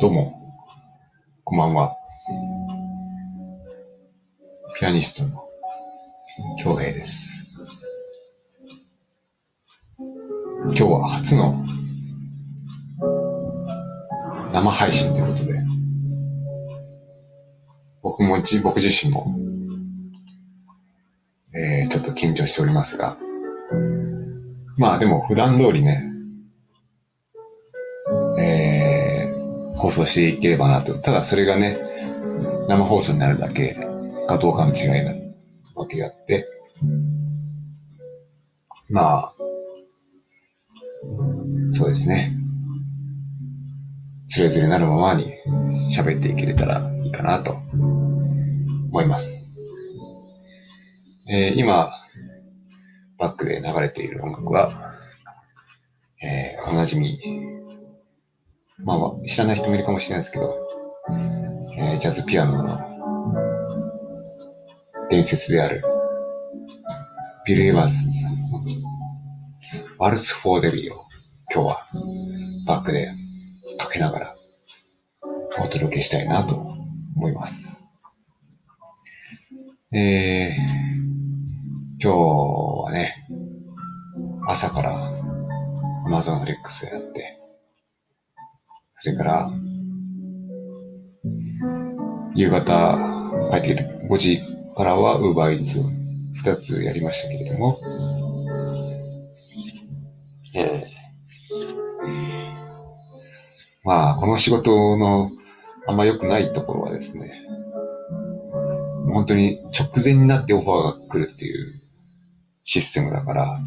どうも、こんばんは。ピアニストの京平です。今日は初の生配信ということで、僕も、僕自身も、えー、ちょっと緊張しておりますが、まあでも普段通りね、えー、放送していければなと。ただそれがね、生放送になるだけかどうかの違いなわけであって、まあ、そうですね。つれづれなるままに喋っていけれたらいいかなと思います。えー今、バックで流れている音楽は、えーおなじみ、まあ、知らない人もいるかもしれないですけど、えージャズピアノの伝説である、ビル・エヴァンスさんのワルツ・フォー・デビーを今日はバックでかけながらお届けしたいなと思います。えー、朝から Amazon フレックスをやって、それから、夕方帰ってきて5時からは Uber Eats を2つやりましたけれども、えーまあ、この仕事のあんま良くないところはですね、本当に直前になってオファーが来るっていうシステムだから、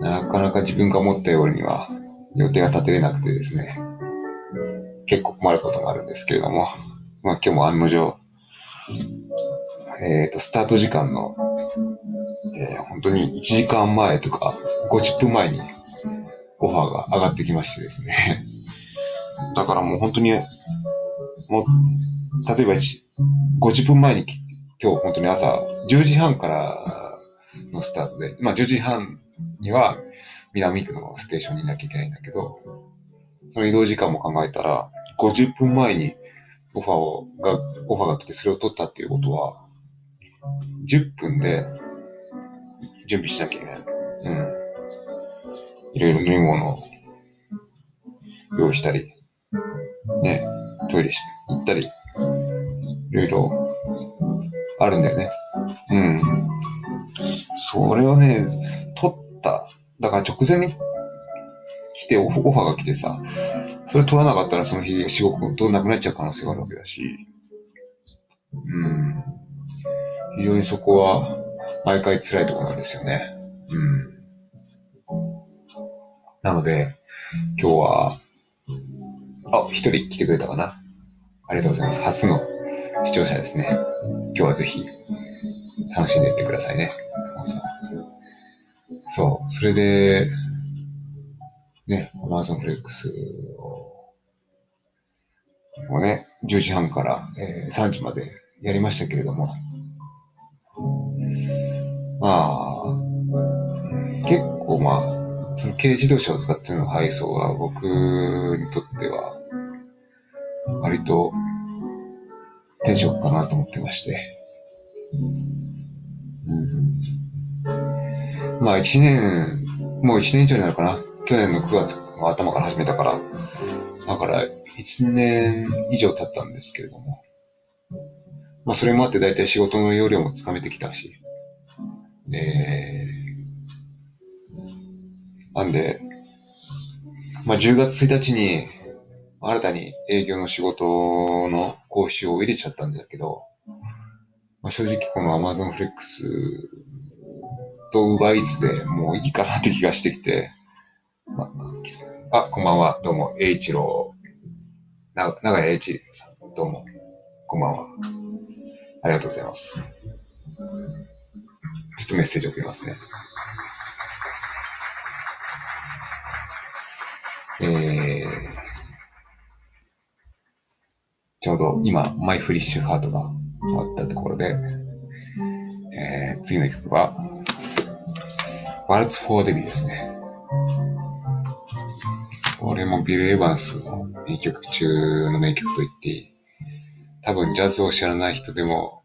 なかなか自分が思ったようには予定が立てれなくてですね、結構困ることもあるんですけれども、まあ今日も案の定、えっ、と、スタート時間の、えー本当に1時間前とか50分前にオファーが上がってきましてですね。だからもう本当に、もう、例えば50分前に今日本当に朝10時半からのスタートで、まあ10時半には南区のステーションにいなきゃいけないんだけど、その移動時間も考えたら、50分前にオファーをが、オファーが来てそれを取ったっていうことは、10分で準備しなきゃいけない。うん。いろいろ飲み物を用意したり、ね、トイレ行ったり、いろいろあるんだよね。うん。それをね、だから直前に来て、オフオファーが来てさ、それ取らなかったらその日仕事なくなっちゃう可能性があるわけだし、うん。非常にそこは毎回辛いところなんですよね。うん。なので、今日は、あ、一人来てくれたかなありがとうございます。初の視聴者ですね。今日はぜひ楽しんでいってくださいね。そう、それで、ね、Amazon Flex を、もね、10時半から、えー3時までやりましたけれども、まあ、結構まあ、その軽自動車を使っての配送は僕にとっては、割と転職かなと思ってまして。うん、まあ一年、もう一年以上になるかな。去年の9月の頭から始めたから。だから一年以上経ったんですけれども。まあそれもあって大体仕事の要領もつかめてきたし。えー、なんで、まあ10月1日に新たに営業の仕事の講習を入れちゃったんだけど、まあ、正直この Amazon Flex と Uber Eats でもういいかなって気がしてきて、まあ、こんばんは、どうも、栄一郎、長谷栄一さん、どうも、こんばんは。ありがとうございます。ちょっとメッセージ送りますね。えー、ちょうど今、マイ・フーリッシュ・ハートが終わったところで、えー、次の曲は、ワルツ・フォー・デビーですね。これもビル・エヴァンスの名曲中の名曲と言っていい。多分ジャズを知らない人でも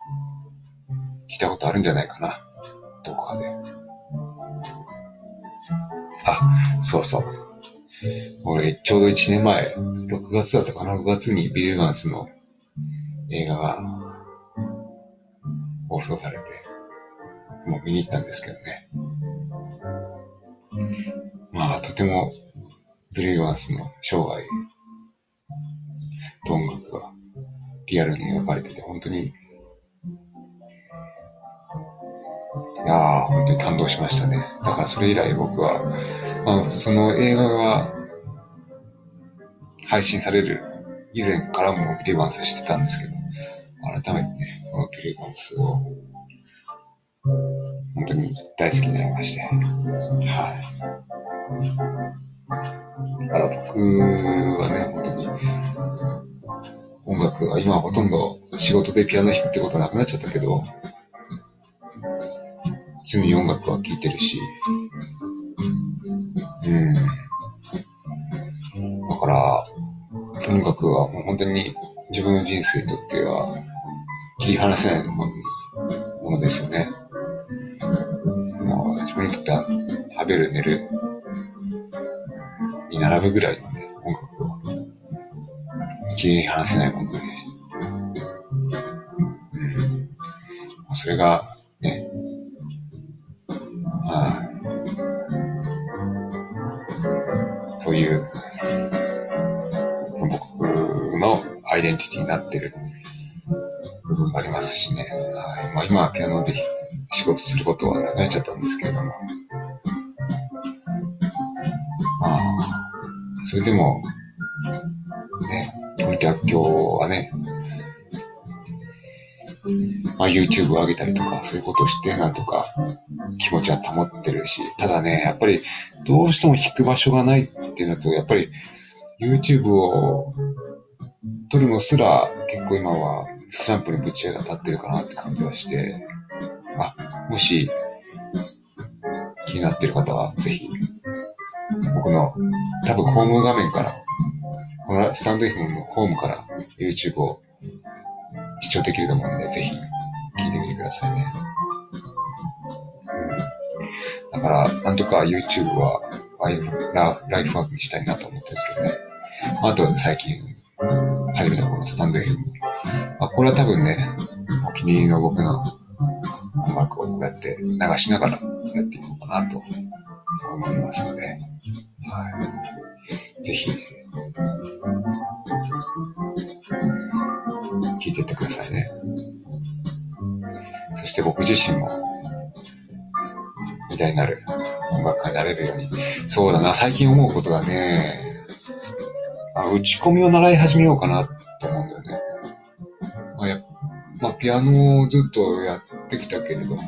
聞いたことあるんじゃないかな。どこかで。あ、そうそう。俺、ちょうど1年前、6月だったかな ?6 月にビル・エヴァンスの映画が放送されて、もう見に行ったんですけどね。あ、とてもビル・エヴァンスの生涯と音楽がリアルに描かれてて、本当に、いやー、本当に感動しましたね。だからそれ以来僕は、まあ、その映画が配信される以前からもビリバンスしてたんですけど、改めてね、このビリバンスを本当に大好きになりまして、はい。だから僕はね、本当に音楽は今はほとんど仕事でピアノ弾くってことはなくなっちゃったけど、常に音楽は聴いてるし、うん。だから、音楽はもう本当に自分の人生にとっては切り離せないものですよね。もう自分にとっては食べる、寝るに並ぶぐらいのね、音楽は切り離せないもので、うん、それがね、まあ、そういう僕のアイデンティティになってる部分がありますしね。はい。まあ、今はピアノで仕事することはなくなっちゃったんですけれども。それでも、ね、この逆境はね、まあ、YouTube を上げたりとか、そういうことをして、なんとか気持ちは保ってるし、ただね、やっぱりどうしても弾く場所がないっていうのと、やっぱり YouTube を撮るのすら結構今はスランプにぶちが立ってるかなって感じはして、あ、もし気になってる方はぜひ僕の多分ホーム画面から、このスタンド FM のホームから YouTube を視聴できると思うんで、ぜひ聞いてみてくださいね。だから、なんとか YouTube はライフライフワークにしたいなと思ってるんですけどね。あと最近始めたこのスタンド FM。まあ、これは多分ね、お気に入りの僕の音楽をこうやって流しながらやっていこうかなと思いますので、はい。ぜひ、聞いてってくださいね。そして僕自身も、偉大なる音楽家になれるように、そうだな、最近思うことがね、あ打ち込みを習い始めようかなと思うんだよね。まあ、やまあ、ピアノをずっとやってきたけれども、やっ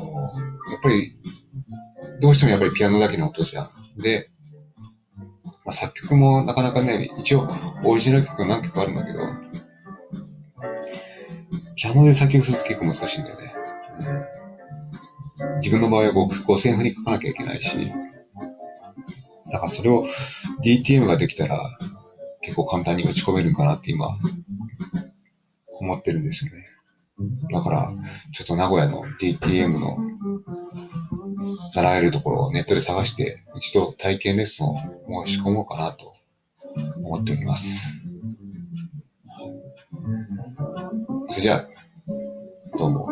ぱり、どうしてもやっぱりピアノだけの音じゃん。で、まあ、作曲もなかなかね、一応オリジナル曲何曲あるんだけど、ピアノで作曲すると結構難しいんだよね。自分の場合は5000振り書かなきゃいけないし、だからそれを DTM ができたら、結構簡単に打ち込めるかなって今、思ってるんですよね。だから、ちょっと名古屋の DTM の習えるところをネットで探して、一度体験レッスンを申し込もうかなと思っております。それじゃあ、どうも。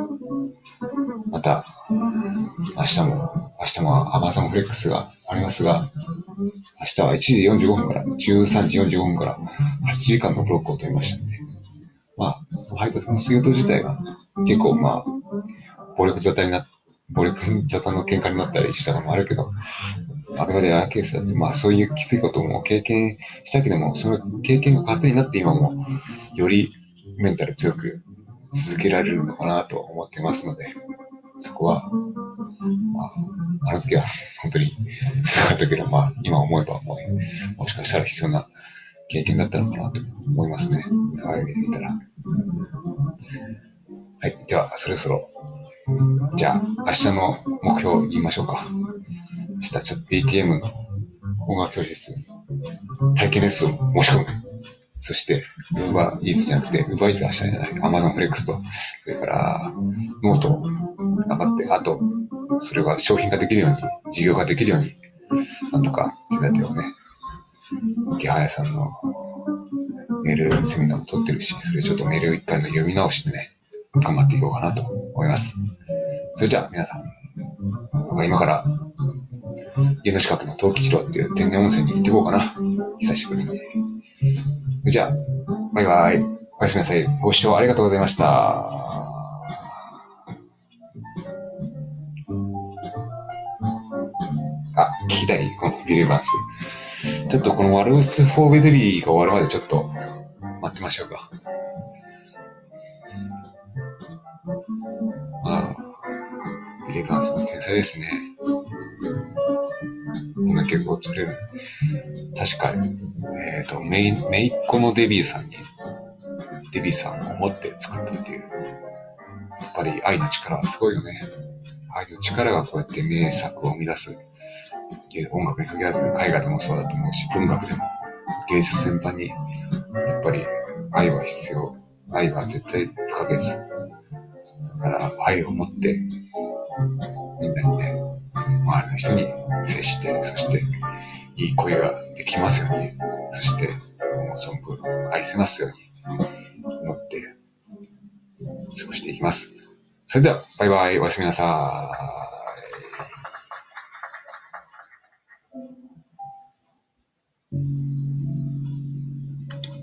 また、明日も、明日も Amazon フレックスがありますが、明日は1時45分から13時45分から8時間のブロックを取りましたので、まあ、配達の仕事自体が結構まあ、暴力沙汰にな、暴力沙汰の喧嘩になったりしたのもあるけど、あくまでアーケースだって、まあそういうきついことも経験したけども、その経験が糧になって今もよりメンタル強く続けられるのかなと思ってますので、そこは、まあ、あの時は本当に辛かったけど、まあ、今思えばもう、もしかしたら必要な経験だったのかなと思いますね。長い目で見たら。はい。では、そろそろ、じゃあ、明日の目標言いましょうか。したちょっと DTM の音楽教室体験レッスンを申し込む。そして、ウーバーイーツじゃなくて、ウーバーイーツはしたんじゃない。アマゾンフレックスと、それから、ノートを頑張って、あと、それが商品化できるように、事業化できるように、なんとか手立てをね、池早さんのメールセミナーも取ってるし、それちょっとメールを一回の読み直してね、頑張っていこうかなと思います。それじゃあ皆さん、僕は今から家の近くの陶器城っていう天然温泉に行ってこうかな。久しぶりに。それじゃあ、バイバイ。おやすみなさい。ご視聴ありがとうございました。あ、聞きたいこのビル・エヴァンス。ちょっとこのワルース・フォー・ベデリーが終わるまでちょっと待ってましょうか。ビリーバンスの天才ですね。こんな曲を作れる。確か、えっ、ー、と、めい、めいっ子のデビューさんに、デビューさんを持って作ったっていう。やっぱり愛の力はすごいよね。愛の力がこうやって名作を生み出す。音楽に限らず絵画でもそうだと思うし、文学でも芸術全般に、やっぱり愛は必要。愛は絶対不可欠。だから愛を持って、みんなにね周りの人に接して、そしていい声ができますように、そしてもう存分愛せますように祈って過ごしていきます。それでは、バイバイ、おやすみなさい。